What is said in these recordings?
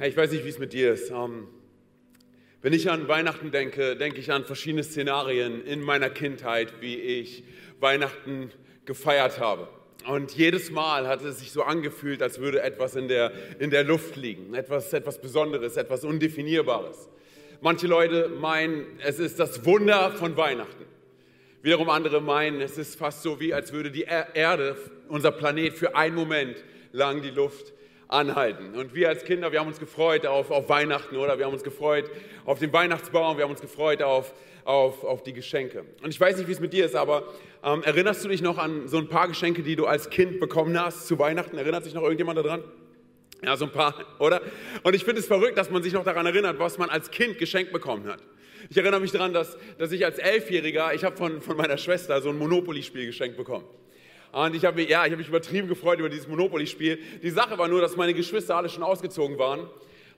Hey, ich weiß nicht, wie es mit dir ist. Ähm, wenn ich an Weihnachten denke, denke ich an verschiedene Szenarien in meiner Kindheit, wie ich Weihnachten gefeiert habe. Und jedes Mal hat es sich so angefühlt, als würde etwas in der, in der Luft liegen, etwas, etwas Besonderes, etwas Undefinierbares. Manche Leute meinen, es ist das Wunder von Weihnachten. Wiederum andere meinen, es ist fast so, wie als würde die Erde, unser Planet, für einen Moment lang die Luft anhalten. Und wir als Kinder, wir haben uns gefreut auf, auf Weihnachten, oder? Wir haben uns gefreut auf den Weihnachtsbaum, wir haben uns gefreut auf, auf, auf die Geschenke. Und ich weiß nicht, wie es mit dir ist, aber ähm, erinnerst du dich noch an so ein paar Geschenke, die du als Kind bekommen hast zu Weihnachten? Erinnert sich noch irgendjemand daran? Ja, so ein paar, oder? Und ich finde es verrückt, dass man sich noch daran erinnert, was man als Kind geschenkt bekommen hat. Ich erinnere mich daran, dass, dass ich als Elfjähriger, ich habe von, von meiner Schwester so ein Monopoly-Spiel geschenkt bekommen. Und ich habe mich, ja, ich mich übertrieben gefreut über dieses Monopoly-Spiel. Die Sache war nur, dass meine Geschwister alle schon ausgezogen waren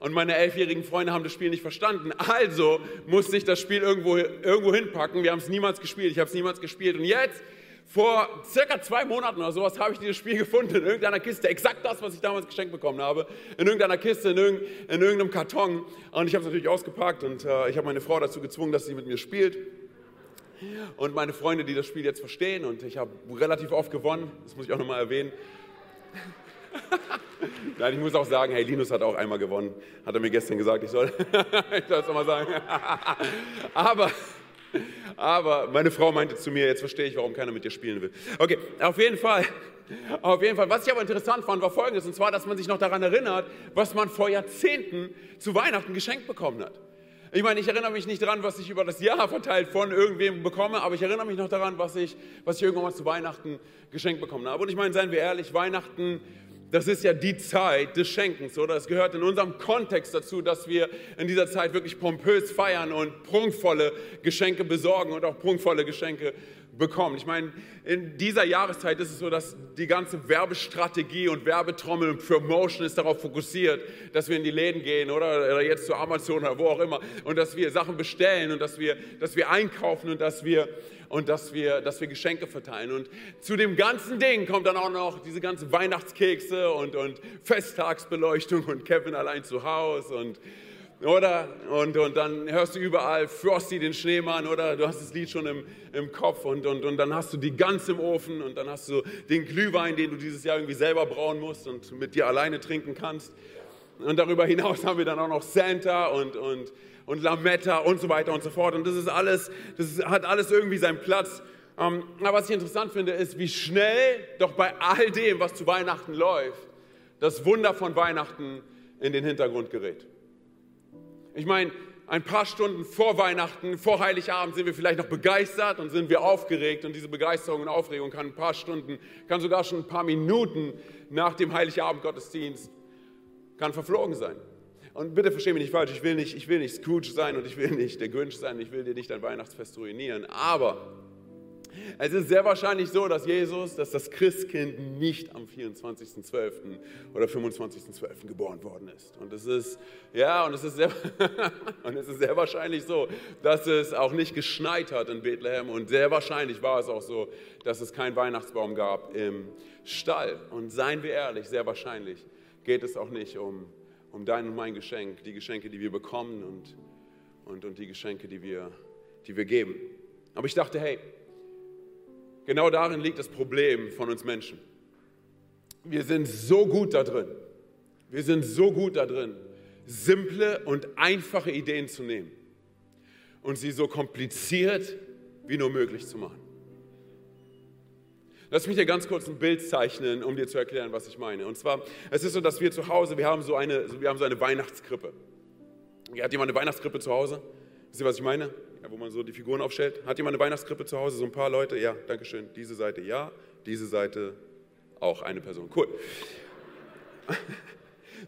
und meine elfjährigen Freunde haben das Spiel nicht verstanden. Also musste ich das Spiel irgendwo, irgendwo hinpacken. Wir haben es niemals gespielt. Ich habe es niemals gespielt. Und jetzt, vor circa zwei Monaten oder sowas, habe ich dieses Spiel gefunden in irgendeiner Kiste. Exakt das, was ich damals geschenkt bekommen habe. In irgendeiner Kiste, in, irgend, in irgendeinem Karton. Und ich habe es natürlich ausgepackt und äh, ich habe meine Frau dazu gezwungen, dass sie mit mir spielt und meine Freunde, die das Spiel jetzt verstehen. Und ich habe relativ oft gewonnen, das muss ich auch nochmal erwähnen. Nein, ich muss auch sagen, hey, Linus hat auch einmal gewonnen. Hat er mir gestern gesagt, ich soll, ich soll es nochmal sagen. aber, aber meine Frau meinte zu mir, jetzt verstehe ich, warum keiner mit dir spielen will. Okay, auf jeden Fall. Auf jeden Fall. Was ich aber interessant fand, war folgendes, und zwar, dass man sich noch daran erinnert, was man vor Jahrzehnten zu Weihnachten geschenkt bekommen hat. Ich meine, ich erinnere mich nicht daran, was ich über das Jahr verteilt von irgendwem bekomme, aber ich erinnere mich noch daran, was ich, was ich irgendwann mal zu Weihnachten geschenkt bekommen habe. Und ich meine, seien wir ehrlich, Weihnachten, das ist ja die Zeit des Schenkens, oder? Es gehört in unserem Kontext dazu, dass wir in dieser Zeit wirklich pompös feiern und prunkvolle Geschenke besorgen und auch prunkvolle Geschenke bekommen. Ich meine, in dieser Jahreszeit ist es so, dass die ganze Werbestrategie und Werbetrommel und Promotion ist darauf fokussiert, dass wir in die Läden gehen oder, oder jetzt zu Amazon oder wo auch immer und dass wir Sachen bestellen und dass wir, dass wir einkaufen und dass wir und dass wir, dass wir Geschenke verteilen. Und zu dem ganzen Ding kommt dann auch noch diese ganzen Weihnachtskekse und, und Festtagsbeleuchtung und Kevin allein zu Hause und oder? Und, und dann hörst du überall Frosty den Schneemann, oder? Du hast das Lied schon im, im Kopf und, und, und dann hast du die Gans im Ofen und dann hast du den Glühwein, den du dieses Jahr irgendwie selber brauen musst und mit dir alleine trinken kannst. Und darüber hinaus haben wir dann auch noch Santa und, und, und Lametta und so weiter und so fort. Und das ist alles, das hat alles irgendwie seinen Platz. Ähm, aber was ich interessant finde, ist, wie schnell doch bei all dem, was zu Weihnachten läuft, das Wunder von Weihnachten in den Hintergrund gerät. Ich meine, ein paar Stunden vor Weihnachten, vor Heiligabend sind wir vielleicht noch begeistert und sind wir aufgeregt und diese Begeisterung und Aufregung kann ein paar Stunden, kann sogar schon ein paar Minuten nach dem Heiligabend Gottesdienst kann verflogen sein. Und bitte verstehe mich nicht falsch, ich will nicht, ich will nicht Scrooge sein und ich will nicht der Grinch sein, ich will dir nicht dein Weihnachtsfest ruinieren, aber es ist sehr wahrscheinlich so, dass Jesus, dass das Christkind nicht am 24.12. oder 25.12. geboren worden ist. Und es ist, ja, und es ist, sehr, und es ist sehr wahrscheinlich so, dass es auch nicht geschneit hat in Bethlehem. Und sehr wahrscheinlich war es auch so, dass es keinen Weihnachtsbaum gab im Stall. Und seien wir ehrlich, sehr wahrscheinlich geht es auch nicht um, um dein und mein Geschenk, die Geschenke, die wir bekommen und, und, und die Geschenke, die wir, die wir geben. Aber ich dachte, hey, Genau darin liegt das Problem von uns Menschen. Wir sind so gut da drin, wir sind so gut da drin, simple und einfache Ideen zu nehmen und sie so kompliziert wie nur möglich zu machen. Lass mich dir ganz kurz ein Bild zeichnen, um dir zu erklären, was ich meine. Und zwar, es ist so, dass wir zu Hause, wir haben so eine, wir haben so eine Weihnachtskrippe. Hat jemand eine Weihnachtskrippe zu Hause? Wisst ihr, was ich meine? Ja, wo man so die Figuren aufstellt. Hat jemand eine Weihnachtskrippe zu Hause? So ein paar Leute? Ja, danke schön. Diese Seite ja, diese Seite auch eine Person. Cool.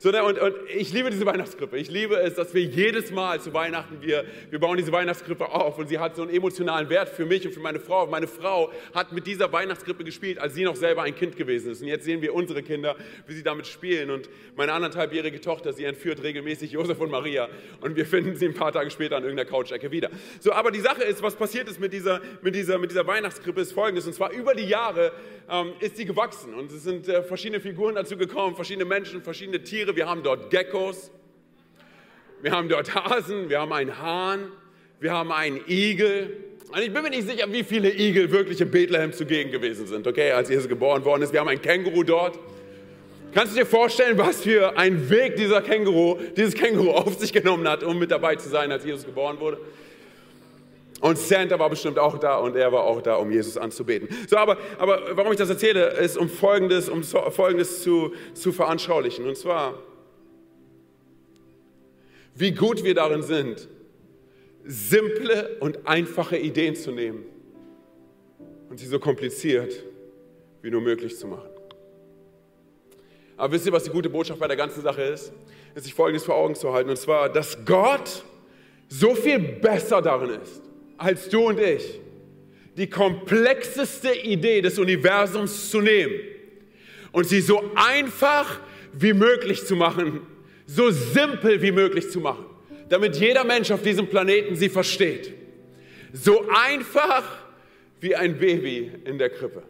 So, ne, und, und, ich liebe diese Weihnachtskrippe. Ich liebe es, dass wir jedes Mal zu Weihnachten, wir, wir bauen diese Weihnachtskrippe auf und sie hat so einen emotionalen Wert für mich und für meine Frau. Meine Frau hat mit dieser Weihnachtskrippe gespielt, als sie noch selber ein Kind gewesen ist. Und jetzt sehen wir unsere Kinder, wie sie damit spielen. Und meine anderthalbjährige Tochter, sie entführt regelmäßig Josef und Maria. Und wir finden sie ein paar Tage später an irgendeiner Couch-Ecke wieder. So, aber die Sache ist, was passiert ist mit dieser, mit dieser, mit dieser Weihnachtskrippe, ist folgendes. Und zwar über die Jahre ähm, ist sie gewachsen. Und es sind äh, verschiedene Figuren dazu gekommen, verschiedene Menschen, verschiedene Tiere. Wir haben dort Geckos, wir haben dort Hasen, wir haben einen Hahn, wir haben einen Igel. Und ich bin mir nicht sicher, wie viele Igel wirklich in Bethlehem zugegen gewesen sind, okay, als Jesus geboren worden ist. Wir haben ein Känguru dort. Kannst du dir vorstellen, was für ein Weg dieser Känguru, dieses Känguru auf sich genommen hat, um mit dabei zu sein, als Jesus geboren wurde? Und Santa war bestimmt auch da und er war auch da, um Jesus anzubeten. So, aber, aber warum ich das erzähle, ist, um Folgendes, um Folgendes zu, zu veranschaulichen. Und zwar, wie gut wir darin sind, simple und einfache Ideen zu nehmen und sie so kompliziert wie nur möglich zu machen. Aber wisst ihr, was die gute Botschaft bei der ganzen Sache ist? Ist sich Folgendes vor Augen zu halten, und zwar, dass Gott so viel besser darin ist, als du und ich, die komplexeste Idee des Universums zu nehmen und sie so einfach wie möglich zu machen, so simpel wie möglich zu machen, damit jeder Mensch auf diesem Planeten sie versteht. So einfach wie ein Baby in der Krippe.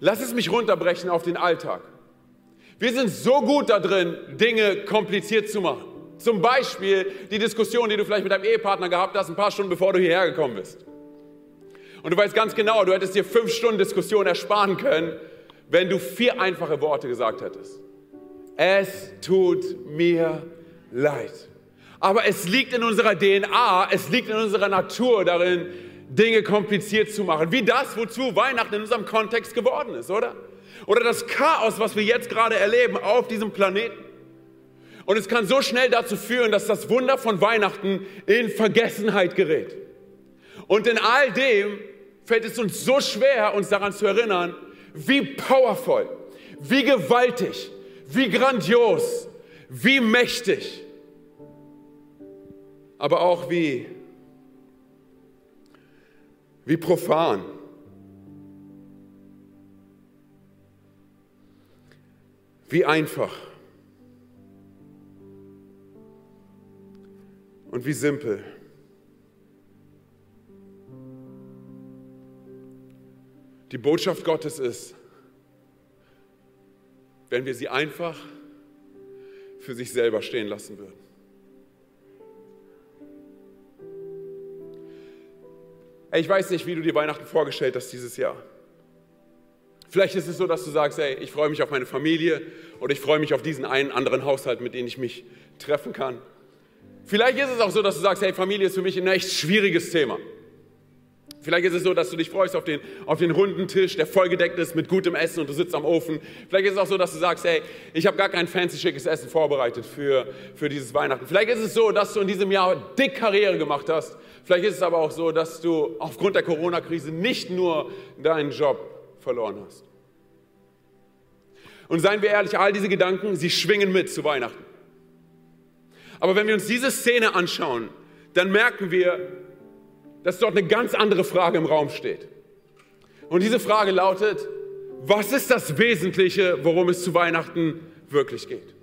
Lass es mich runterbrechen auf den Alltag. Wir sind so gut da drin, Dinge kompliziert zu machen. Zum Beispiel die Diskussion, die du vielleicht mit deinem Ehepartner gehabt hast, ein paar Stunden bevor du hierher gekommen bist. Und du weißt ganz genau, du hättest dir fünf Stunden Diskussion ersparen können, wenn du vier einfache Worte gesagt hättest. Es tut mir leid. Aber es liegt in unserer DNA, es liegt in unserer Natur darin, Dinge kompliziert zu machen. Wie das, wozu Weihnachten in unserem Kontext geworden ist, oder? Oder das Chaos, was wir jetzt gerade erleben auf diesem Planeten. Und es kann so schnell dazu führen, dass das Wunder von Weihnachten in Vergessenheit gerät. Und in all dem fällt es uns so schwer, uns daran zu erinnern, wie powerful, wie gewaltig, wie grandios, wie mächtig, aber auch wie, wie profan. Wie einfach und wie simpel. Die Botschaft Gottes ist, wenn wir sie einfach für sich selber stehen lassen würden. Ich weiß nicht, wie du dir Weihnachten vorgestellt hast dieses Jahr. Vielleicht ist es so, dass du sagst, ey, ich freue mich auf meine Familie oder ich freue mich auf diesen einen anderen Haushalt, mit dem ich mich treffen kann. Vielleicht ist es auch so, dass du sagst, hey, Familie ist für mich ein echt schwieriges Thema. Vielleicht ist es so, dass du dich freust auf den, auf den runden Tisch, der vollgedeckt ist mit gutem Essen und du sitzt am Ofen. Vielleicht ist es auch so, dass du sagst, hey, ich habe gar kein fancy schickes Essen vorbereitet für, für dieses Weihnachten. Vielleicht ist es so, dass du in diesem Jahr dick Karriere gemacht hast. Vielleicht ist es aber auch so, dass du aufgrund der Corona-Krise nicht nur deinen Job verloren hast. Und seien wir ehrlich, all diese Gedanken, sie schwingen mit zu Weihnachten. Aber wenn wir uns diese Szene anschauen, dann merken wir, dass dort eine ganz andere Frage im Raum steht. Und diese Frage lautet, was ist das Wesentliche, worum es zu Weihnachten wirklich geht?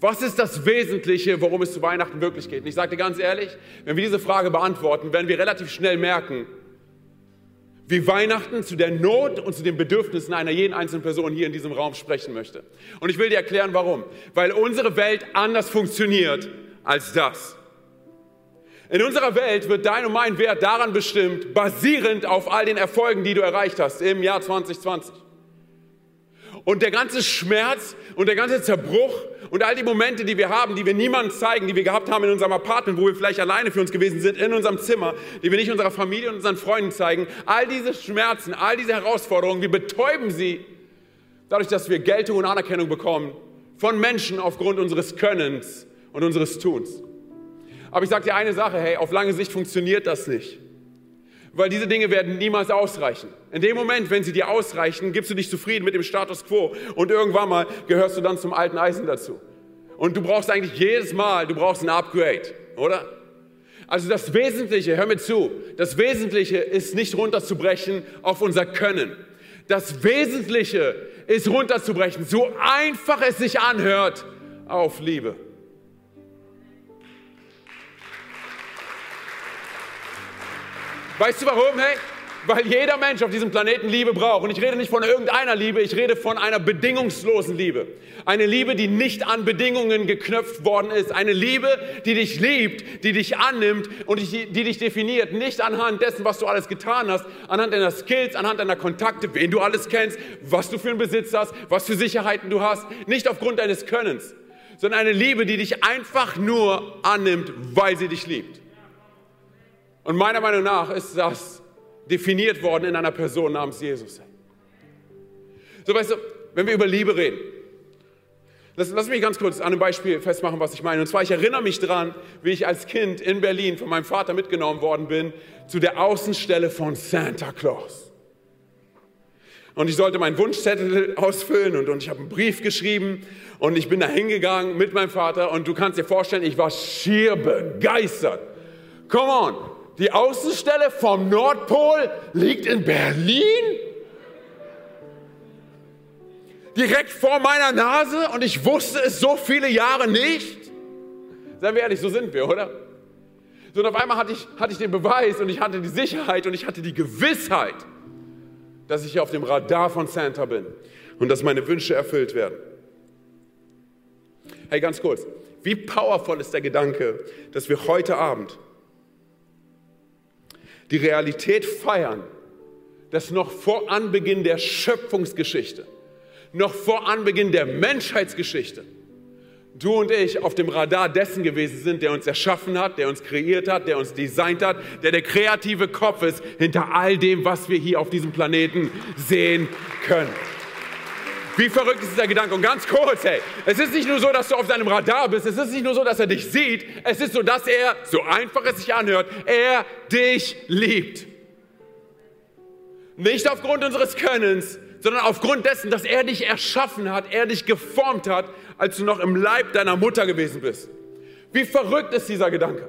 Was ist das Wesentliche, worum es zu Weihnachten wirklich geht? Und ich sage dir ganz ehrlich, wenn wir diese Frage beantworten, werden wir relativ schnell merken, wie Weihnachten zu der Not und zu den Bedürfnissen einer jeden einzelnen Person hier in diesem Raum sprechen möchte. Und ich will dir erklären, warum. Weil unsere Welt anders funktioniert als das. In unserer Welt wird dein und mein Wert daran bestimmt, basierend auf all den Erfolgen, die du erreicht hast im Jahr 2020. Und der ganze Schmerz und der ganze Zerbruch und all die Momente, die wir haben, die wir niemandem zeigen, die wir gehabt haben in unserem Apartment, wo wir vielleicht alleine für uns gewesen sind, in unserem Zimmer, die wir nicht unserer Familie und unseren Freunden zeigen, all diese Schmerzen, all diese Herausforderungen, wir betäuben sie dadurch, dass wir Geltung und Anerkennung bekommen von Menschen aufgrund unseres Könnens und unseres Tuns. Aber ich sage dir eine Sache, hey, auf lange Sicht funktioniert das nicht weil diese Dinge werden niemals ausreichen. In dem Moment, wenn sie dir ausreichen, gibst du dich zufrieden mit dem Status quo und irgendwann mal gehörst du dann zum alten Eisen dazu. Und du brauchst eigentlich jedes Mal, du brauchst ein Upgrade, oder? Also das Wesentliche, hör mir zu, das Wesentliche ist nicht runterzubrechen auf unser Können. Das Wesentliche ist runterzubrechen, so einfach es sich anhört, auf Liebe. Weißt du warum? Hey, Weil jeder Mensch auf diesem Planeten Liebe braucht. Und ich rede nicht von irgendeiner Liebe, ich rede von einer bedingungslosen Liebe. Eine Liebe, die nicht an Bedingungen geknöpft worden ist. Eine Liebe, die dich liebt, die dich annimmt und die, die dich definiert. Nicht anhand dessen, was du alles getan hast, anhand deiner Skills, anhand deiner Kontakte, wen du alles kennst, was du für einen Besitz hast, was für Sicherheiten du hast. Nicht aufgrund deines Könnens, sondern eine Liebe, die dich einfach nur annimmt, weil sie dich liebt. Und meiner Meinung nach ist das definiert worden in einer Person namens Jesus. So, weißt du, wenn wir über Liebe reden, lass, lass mich ganz kurz an einem Beispiel festmachen, was ich meine. Und zwar, ich erinnere mich daran, wie ich als Kind in Berlin von meinem Vater mitgenommen worden bin zu der Außenstelle von Santa Claus. Und ich sollte meinen Wunschzettel ausfüllen und, und ich habe einen Brief geschrieben und ich bin da hingegangen mit meinem Vater und du kannst dir vorstellen, ich war schier begeistert. Come on, die Außenstelle vom Nordpol liegt in Berlin? Direkt vor meiner Nase und ich wusste es so viele Jahre nicht? Seien wir ehrlich, so sind wir, oder? So, und auf einmal hatte ich, hatte ich den Beweis und ich hatte die Sicherheit und ich hatte die Gewissheit, dass ich auf dem Radar von Santa bin und dass meine Wünsche erfüllt werden. Hey, ganz kurz, wie powerful ist der Gedanke, dass wir heute Abend die Realität feiern, dass noch vor Anbeginn der Schöpfungsgeschichte, noch vor Anbeginn der Menschheitsgeschichte, du und ich auf dem Radar dessen gewesen sind, der uns erschaffen hat, der uns kreiert hat, der uns designt hat, der der kreative Kopf ist hinter all dem, was wir hier auf diesem Planeten sehen können. Wie verrückt ist dieser Gedanke? Und ganz kurz, hey, es ist nicht nur so, dass du auf seinem Radar bist, es ist nicht nur so, dass er dich sieht, es ist so, dass er, so einfach es sich anhört, er dich liebt. Nicht aufgrund unseres Könnens, sondern aufgrund dessen, dass er dich erschaffen hat, er dich geformt hat, als du noch im Leib deiner Mutter gewesen bist. Wie verrückt ist dieser Gedanke?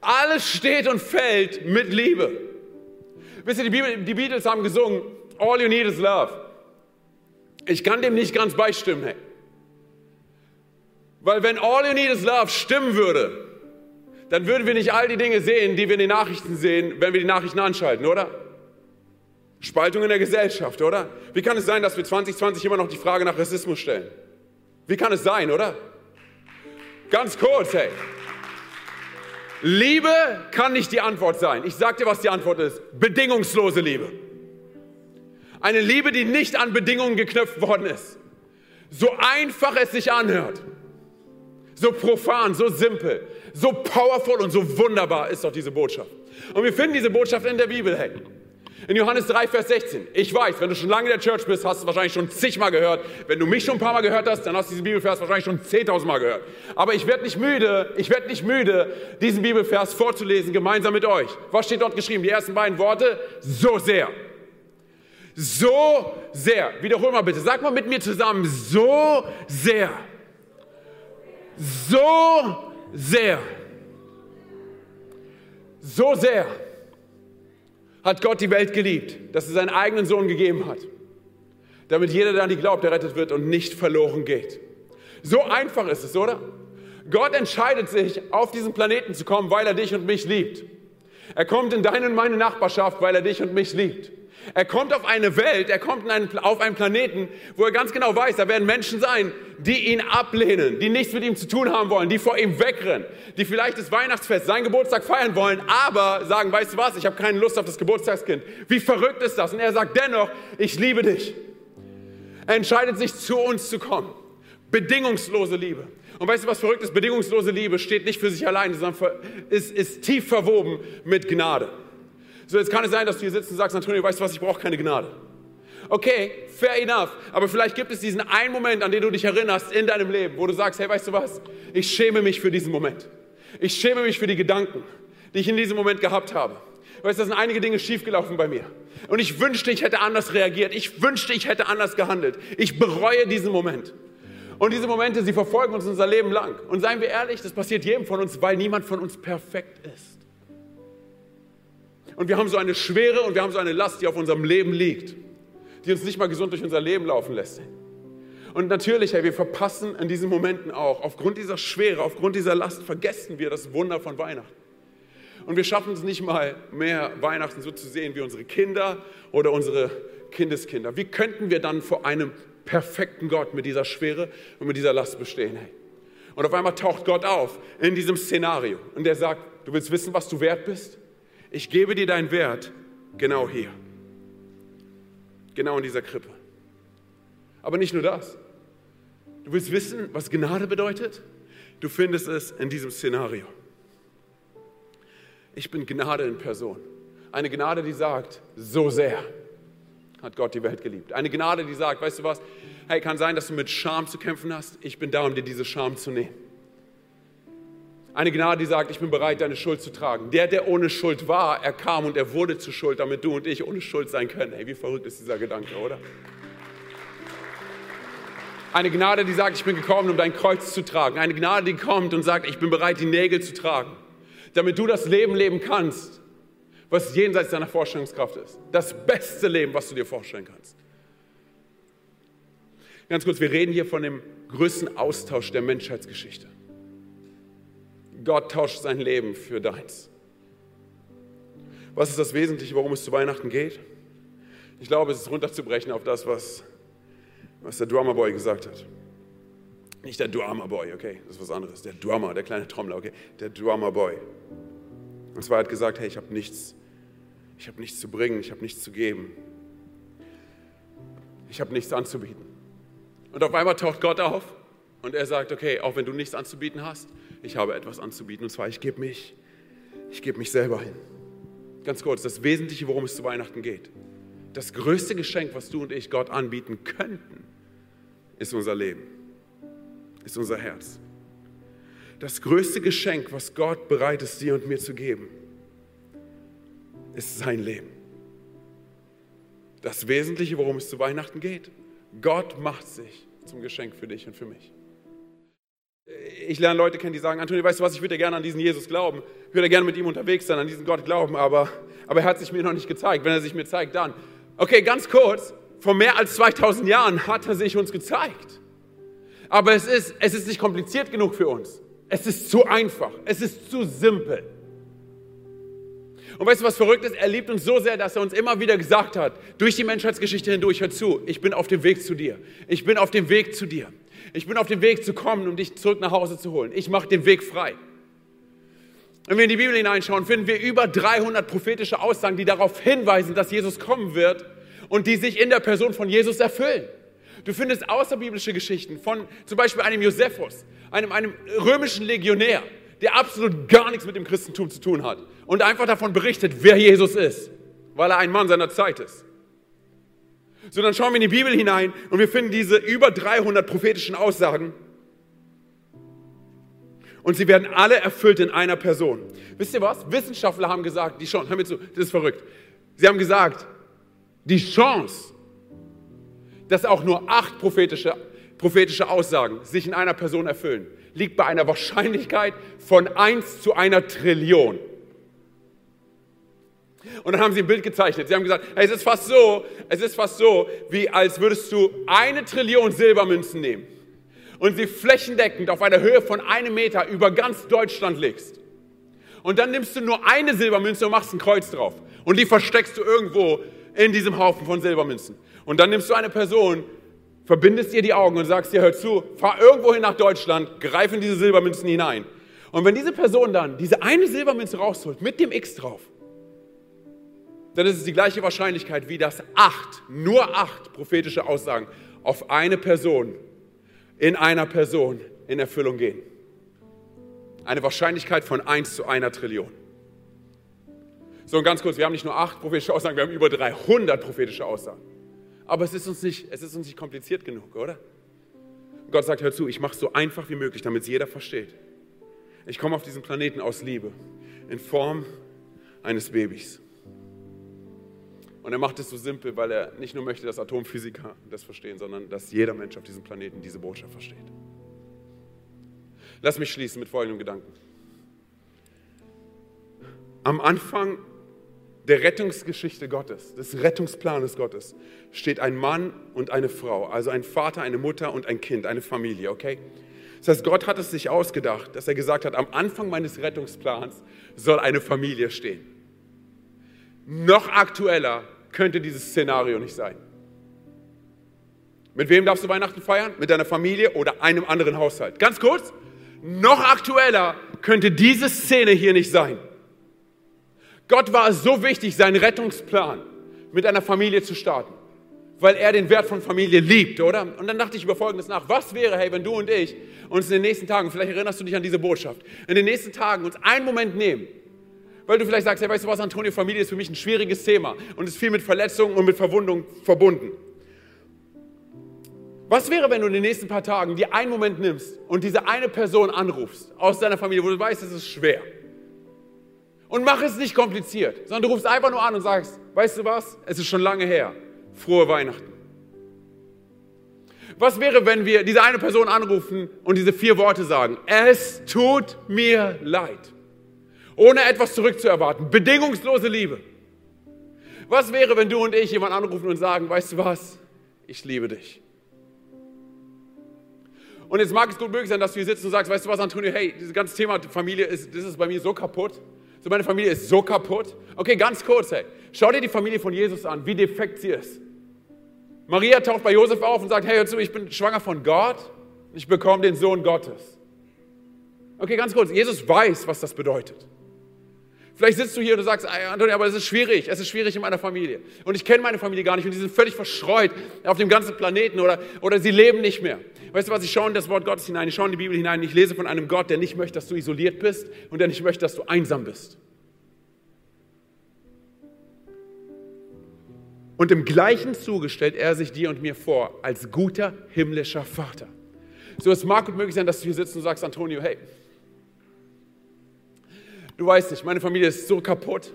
Alles steht und fällt mit Liebe. Wisst ihr, die, die Beatles haben gesungen, All you need is love. Ich kann dem nicht ganz beistimmen, hey. Weil wenn All You Need Is Love stimmen würde, dann würden wir nicht all die Dinge sehen, die wir in den Nachrichten sehen, wenn wir die Nachrichten anschalten, oder? Spaltung in der Gesellschaft, oder? Wie kann es sein, dass wir 2020 immer noch die Frage nach Rassismus stellen? Wie kann es sein, oder? Ganz kurz, hey. Liebe kann nicht die Antwort sein. Ich sag dir, was die Antwort ist. Bedingungslose Liebe. Eine Liebe, die nicht an Bedingungen geknüpft worden ist. So einfach es sich anhört. So profan, so simpel, so powerful und so wunderbar ist doch diese Botschaft. Und wir finden diese Botschaft in der Bibel, hey. In Johannes 3, Vers 16. Ich weiß, wenn du schon lange in der Church bist, hast du es wahrscheinlich schon zigmal gehört. Wenn du mich schon ein paar Mal gehört hast, dann hast du diesen Bibelvers wahrscheinlich schon zehntausendmal gehört. Aber ich werde nicht müde, ich werde nicht müde, diesen Bibelvers vorzulesen, gemeinsam mit euch. Was steht dort geschrieben? Die ersten beiden Worte, so sehr so sehr. Wiederhol mal bitte. Sag mal mit mir zusammen. So sehr. So sehr. So sehr hat Gott die Welt geliebt, dass er seinen eigenen Sohn gegeben hat, damit jeder, der an die glaubt, errettet wird und nicht verloren geht. So einfach ist es, oder? Gott entscheidet sich, auf diesen Planeten zu kommen, weil er dich und mich liebt. Er kommt in deine und meine Nachbarschaft, weil er dich und mich liebt. Er kommt auf eine Welt, er kommt einen, auf einen Planeten, wo er ganz genau weiß, da werden Menschen sein, die ihn ablehnen, die nichts mit ihm zu tun haben wollen, die vor ihm wegrennen, die vielleicht das Weihnachtsfest, seinen Geburtstag feiern wollen, aber sagen, weißt du was, ich habe keine Lust auf das Geburtstagskind. Wie verrückt ist das? Und er sagt dennoch, ich liebe dich. Er entscheidet sich, zu uns zu kommen. Bedingungslose Liebe. Und weißt du, was verrückt ist? Bedingungslose Liebe steht nicht für sich alleine, sondern ist, ist tief verwoben mit Gnade. So, jetzt kann es sein, dass du hier sitzt und sagst, Antonio, weißt du was, ich brauche keine Gnade. Okay, fair enough. Aber vielleicht gibt es diesen einen Moment, an den du dich erinnerst in deinem Leben, wo du sagst, hey, weißt du was, ich schäme mich für diesen Moment. Ich schäme mich für die Gedanken, die ich in diesem Moment gehabt habe. Weißt du, da sind einige Dinge schiefgelaufen bei mir. Und ich wünschte, ich hätte anders reagiert. Ich wünschte, ich hätte anders gehandelt. Ich bereue diesen Moment. Und diese Momente, sie verfolgen uns unser Leben lang. Und seien wir ehrlich, das passiert jedem von uns, weil niemand von uns perfekt ist und wir haben so eine Schwere und wir haben so eine Last, die auf unserem Leben liegt, die uns nicht mal gesund durch unser Leben laufen lässt. Und natürlich, hey, wir verpassen in diesen Momenten auch, aufgrund dieser Schwere, aufgrund dieser Last, vergessen wir das Wunder von Weihnachten. und wir schaffen es nicht mal mehr, Weihnachten so zu sehen wie unsere Kinder oder unsere Kindeskinder. Wie könnten wir dann vor einem perfekten Gott mit dieser Schwere und mit dieser Last bestehen? Hey. Und auf einmal taucht Gott auf in diesem Szenario und er sagt, du willst wissen, was du wert bist? Ich gebe dir deinen Wert genau hier. Genau in dieser Krippe. Aber nicht nur das. Du willst wissen, was Gnade bedeutet? Du findest es in diesem Szenario. Ich bin Gnade in Person. Eine Gnade, die sagt, so sehr hat Gott die Welt geliebt. Eine Gnade, die sagt, weißt du was, hey, kann sein, dass du mit Scham zu kämpfen hast. Ich bin da, um dir diese Scham zu nehmen. Eine Gnade, die sagt, ich bin bereit, deine Schuld zu tragen. Der, der ohne Schuld war, er kam und er wurde zu Schuld, damit du und ich ohne Schuld sein können. Hey, wie verrückt ist dieser Gedanke, oder? Eine Gnade, die sagt, ich bin gekommen, um dein Kreuz zu tragen. Eine Gnade, die kommt und sagt, ich bin bereit, die Nägel zu tragen, damit du das Leben leben kannst, was jenseits deiner Vorstellungskraft ist. Das beste Leben, was du dir vorstellen kannst. Ganz kurz, wir reden hier von dem größten Austausch der Menschheitsgeschichte. Gott tauscht sein Leben für deins. Was ist das Wesentliche, worum es zu Weihnachten geht? Ich glaube, es ist runterzubrechen auf das, was was der Drummer Boy gesagt hat. Nicht der Drummer Boy, okay, das ist was anderes. Der Drummer, der kleine Trommler, okay, der Drummer Boy. Und zwar hat gesagt, hey, ich habe nichts, ich habe nichts zu bringen, ich habe nichts zu geben. Ich habe nichts anzubieten. Und auf einmal taucht Gott auf und er sagt, okay, auch wenn du nichts anzubieten hast, ich habe etwas anzubieten und zwar ich gebe mich, ich gebe mich selber hin. Ganz kurz, das Wesentliche, worum es zu Weihnachten geht. Das größte Geschenk, was du und ich Gott anbieten könnten, ist unser Leben, ist unser Herz. Das größte Geschenk, was Gott bereit ist, dir und mir zu geben, ist sein Leben. Das Wesentliche, worum es zu Weihnachten geht. Gott macht sich zum Geschenk für dich und für mich. Ich lerne Leute kennen, die sagen, Antonio, weißt du was, ich würde gerne an diesen Jesus glauben. Ich würde gerne mit ihm unterwegs sein, an diesen Gott glauben, aber, aber er hat sich mir noch nicht gezeigt. Wenn er sich mir zeigt, dann. Okay, ganz kurz, vor mehr als 2000 Jahren hat er sich uns gezeigt. Aber es ist, es ist nicht kompliziert genug für uns. Es ist zu einfach. Es ist zu simpel. Und weißt du, was verrückt ist? Er liebt uns so sehr, dass er uns immer wieder gesagt hat, durch die Menschheitsgeschichte hindurch, hör zu, ich bin auf dem Weg zu dir. Ich bin auf dem Weg zu dir. Ich bin auf dem Weg zu kommen, um dich zurück nach Hause zu holen. Ich mache den Weg frei. Wenn wir in die Bibel hineinschauen, finden wir über 300 prophetische Aussagen, die darauf hinweisen, dass Jesus kommen wird und die sich in der Person von Jesus erfüllen. Du findest außerbiblische Geschichten von zum Beispiel einem Josephus, einem, einem römischen Legionär, der absolut gar nichts mit dem Christentum zu tun hat und einfach davon berichtet, wer Jesus ist, weil er ein Mann seiner Zeit ist. So, dann schauen wir in die Bibel hinein und wir finden diese über 300 prophetischen Aussagen und sie werden alle erfüllt in einer Person. Wisst ihr was? Wissenschaftler haben gesagt, die Chance, hör mir zu, das ist verrückt. Sie haben gesagt, die Chance, dass auch nur acht prophetische, prophetische Aussagen sich in einer Person erfüllen, liegt bei einer Wahrscheinlichkeit von 1 zu einer Trillion. Und dann haben sie ein Bild gezeichnet. Sie haben gesagt, hey, es ist fast so, es ist fast so, wie als würdest du eine Trillion Silbermünzen nehmen und sie flächendeckend auf einer Höhe von einem Meter über ganz Deutschland legst. Und dann nimmst du nur eine Silbermünze und machst ein Kreuz drauf. Und die versteckst du irgendwo in diesem Haufen von Silbermünzen. Und dann nimmst du eine Person, verbindest ihr die Augen und sagst ihr, hör zu, fahr irgendwo hin nach Deutschland, greif in diese Silbermünzen hinein. Und wenn diese Person dann diese eine Silbermünze rausholt mit dem X drauf, dann ist es die gleiche Wahrscheinlichkeit wie das acht, nur acht prophetische Aussagen auf eine Person, in einer Person in Erfüllung gehen. Eine Wahrscheinlichkeit von 1 zu einer Trillion. So, und ganz kurz, wir haben nicht nur acht prophetische Aussagen, wir haben über 300 prophetische Aussagen. Aber es ist uns nicht, es ist uns nicht kompliziert genug, oder? Gott sagt, hör zu, ich mache es so einfach wie möglich, damit es jeder versteht. Ich komme auf diesen Planeten aus Liebe, in Form eines Babys. Und er macht es so simpel, weil er nicht nur möchte, dass Atomphysiker das verstehen, sondern dass jeder Mensch auf diesem Planeten diese Botschaft versteht. Lass mich schließen mit folgendem Gedanken. Am Anfang der Rettungsgeschichte Gottes, des Rettungsplanes Gottes, steht ein Mann und eine Frau, also ein Vater, eine Mutter und ein Kind, eine Familie, okay? Das heißt, Gott hat es sich ausgedacht, dass er gesagt hat, am Anfang meines Rettungsplans soll eine Familie stehen. Noch aktueller könnte dieses Szenario nicht sein. Mit wem darfst du Weihnachten feiern? Mit deiner Familie oder einem anderen Haushalt? Ganz kurz, noch aktueller könnte diese Szene hier nicht sein. Gott war es so wichtig, seinen Rettungsplan mit einer Familie zu starten, weil er den Wert von Familie liebt, oder? Und dann dachte ich über Folgendes nach. Was wäre, hey, wenn du und ich uns in den nächsten Tagen, vielleicht erinnerst du dich an diese Botschaft, in den nächsten Tagen uns einen Moment nehmen, weil du vielleicht sagst, hey, weißt du was, Antonio, Familie ist für mich ein schwieriges Thema und ist viel mit Verletzungen und mit Verwundungen verbunden. Was wäre, wenn du in den nächsten paar Tagen dir einen Moment nimmst und diese eine Person anrufst aus deiner Familie, wo du weißt, es ist schwer? Und mach es nicht kompliziert, sondern du rufst einfach nur an und sagst, weißt du was, es ist schon lange her, frohe Weihnachten. Was wäre, wenn wir diese eine Person anrufen und diese vier Worte sagen, es tut mir leid, ohne etwas zurückzuerwarten, bedingungslose Liebe. Was wäre, wenn du und ich jemanden anrufen und sagen, weißt du was, ich liebe dich. Und jetzt mag es gut möglich sein, dass du hier sitzt und sagst, weißt du was, Antonio, hey, dieses ganze Thema Familie, ist, das ist bei mir so kaputt. So, meine Familie ist so kaputt. Okay, ganz kurz, hey. Schau dir die Familie von Jesus an, wie defekt sie ist. Maria taucht bei Josef auf und sagt, hey, hör zu, ich bin schwanger von Gott. Ich bekomme den Sohn Gottes. Okay, ganz kurz. Jesus weiß, was das bedeutet. Vielleicht sitzt du hier und du sagst, Antonio, aber es ist schwierig, es ist schwierig in meiner Familie. Und ich kenne meine Familie gar nicht und die sind völlig verstreut auf dem ganzen Planeten oder, oder sie leben nicht mehr. Weißt du was, ich schaue in das Wort Gottes hinein, ich schaue in die Bibel hinein, ich lese von einem Gott, der nicht möchte, dass du isoliert bist und der nicht möchte, dass du einsam bist. Und im gleichen Zuge stellt er sich dir und mir vor als guter himmlischer Vater. So, es mag gut möglich sein, dass du hier sitzt und sagst, Antonio, hey, Du weißt nicht, meine Familie ist so kaputt.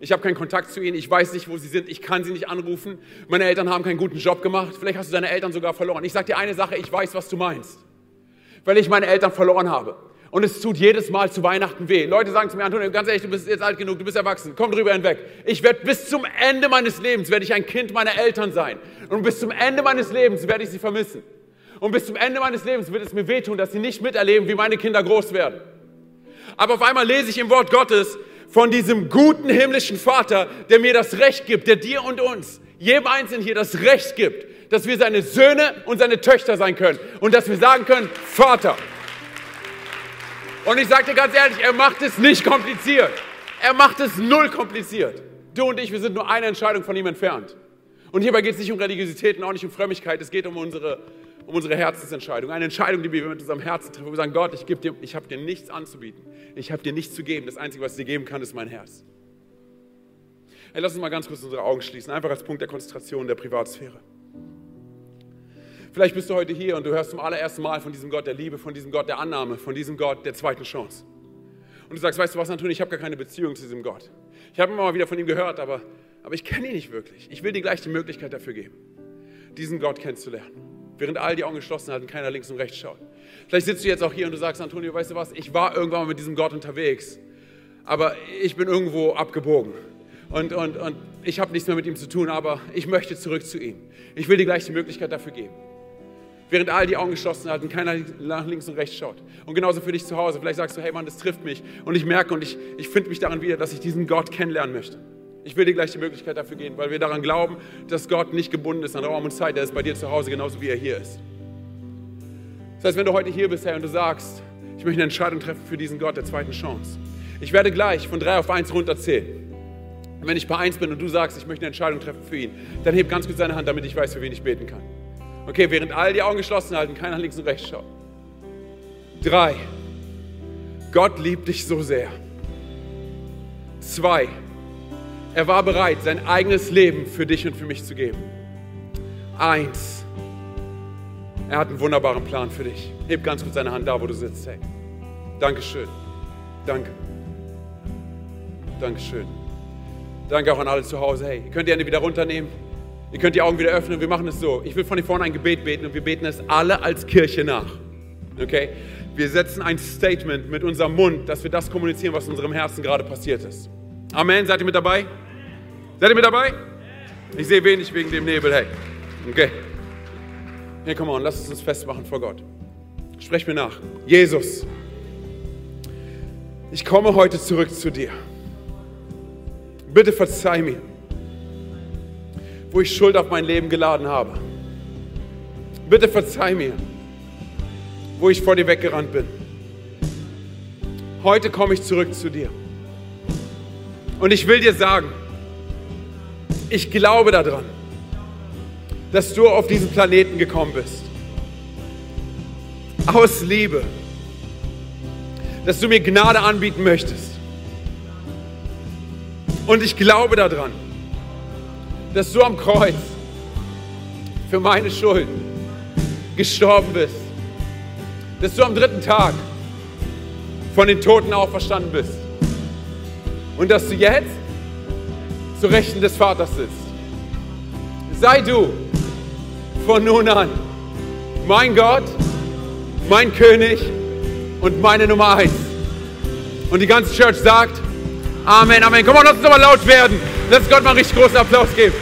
Ich habe keinen Kontakt zu ihnen, ich weiß nicht, wo sie sind, ich kann sie nicht anrufen. Meine Eltern haben keinen guten Job gemacht, vielleicht hast du deine Eltern sogar verloren. Ich sage dir eine Sache, ich weiß, was du meinst, weil ich meine Eltern verloren habe. Und es tut jedes Mal zu Weihnachten weh. Leute sagen zu mir, Antonio, ganz ehrlich, du bist jetzt alt genug, du bist erwachsen, komm drüber hinweg. Ich werde bis zum Ende meines Lebens, werde ich ein Kind meiner Eltern sein. Und bis zum Ende meines Lebens werde ich sie vermissen. Und bis zum Ende meines Lebens wird es mir wehtun, dass sie nicht miterleben, wie meine Kinder groß werden. Aber auf einmal lese ich im Wort Gottes von diesem guten himmlischen Vater, der mir das Recht gibt, der dir und uns, jedem Einzelnen hier das Recht gibt, dass wir seine Söhne und seine Töchter sein können und dass wir sagen können, Vater. Und ich sage dir ganz ehrlich, er macht es nicht kompliziert. Er macht es null kompliziert. Du und ich, wir sind nur eine Entscheidung von ihm entfernt. Und hierbei geht es nicht um Religiosität und auch nicht um Frömmigkeit, es geht um unsere um unsere Herzensentscheidung. Eine Entscheidung, die wir mit unserem Herzen treffen. Wir sagen, Gott, ich, ich habe dir nichts anzubieten. Ich habe dir nichts zu geben. Das Einzige, was ich dir geben kann, ist mein Herz. Hey, lass uns mal ganz kurz unsere Augen schließen. Einfach als Punkt der Konzentration der Privatsphäre. Vielleicht bist du heute hier und du hörst zum allerersten Mal von diesem Gott der Liebe, von diesem Gott der Annahme, von diesem Gott der zweiten Chance. Und du sagst, weißt du was, Antonio, ich habe gar keine Beziehung zu diesem Gott. Ich habe immer mal wieder von ihm gehört, aber, aber ich kenne ihn nicht wirklich. Ich will dir gleich die Möglichkeit dafür geben, diesen Gott kennenzulernen während all die Augen geschlossen halten, keiner links und rechts schaut. Vielleicht sitzt du jetzt auch hier und du sagst, Antonio, weißt du was, ich war irgendwann mal mit diesem Gott unterwegs, aber ich bin irgendwo abgebogen und, und, und ich habe nichts mehr mit ihm zu tun, aber ich möchte zurück zu ihm. Ich will dir gleich die Möglichkeit dafür geben. Während all die Augen geschlossen halten, keiner nach links und rechts schaut. Und genauso für dich zu Hause. Vielleicht sagst du, hey Mann, das trifft mich. Und ich merke und ich, ich finde mich daran wieder, dass ich diesen Gott kennenlernen möchte. Ich will dir gleich die Möglichkeit dafür geben, weil wir daran glauben, dass Gott nicht gebunden ist an Raum und Zeit. Er ist bei dir zu Hause genauso wie er hier ist. Das heißt, wenn du heute hier bist, Herr, und du sagst, ich möchte eine Entscheidung treffen für diesen Gott der zweiten Chance. Ich werde gleich von drei auf eins runterzählen. Und wenn ich bei eins bin und du sagst, ich möchte eine Entscheidung treffen für ihn, dann heb ganz kurz deine Hand, damit ich weiß, für wen ich beten kann. Okay, während all die Augen geschlossen halten, keiner links und rechts schaut. Drei. Gott liebt dich so sehr. Zwei. Er war bereit, sein eigenes Leben für dich und für mich zu geben. Eins. Er hat einen wunderbaren Plan für dich. Heb ganz kurz deine Hand da, wo du sitzt. Hey. Dankeschön. Danke. Dankeschön. Danke auch an alle zu Hause. Hey, ihr könnt die Hände wieder runternehmen. Ihr könnt die Augen wieder öffnen. Wir machen es so. Ich will von hier vorne ein Gebet beten und wir beten es alle als Kirche nach. Okay? Wir setzen ein Statement mit unserem Mund, dass wir das kommunizieren, was in unserem Herzen gerade passiert ist. Amen. Seid ihr mit dabei? Seid ihr mit dabei? Ich sehe wenig wegen dem Nebel. Hey. Okay. Hey, komm on, lass uns uns festmachen vor Gott. Sprech mir nach. Jesus, ich komme heute zurück zu dir. Bitte verzeih mir, wo ich Schuld auf mein Leben geladen habe. Bitte verzeih mir, wo ich vor dir weggerannt bin. Heute komme ich zurück zu dir. Und ich will dir sagen, ich glaube daran, dass du auf diesen Planeten gekommen bist. Aus Liebe. Dass du mir Gnade anbieten möchtest. Und ich glaube daran, dass du am Kreuz für meine Schulden gestorben bist. Dass du am dritten Tag von den Toten auferstanden bist. Und dass du jetzt zu Rechten des Vaters sitzt. Sei du von nun an mein Gott, mein König und meine Nummer eins. Und die ganze Church sagt, Amen, Amen. Komm on, lass uns nochmal laut werden. Lass Gott mal einen richtig großen Applaus geben.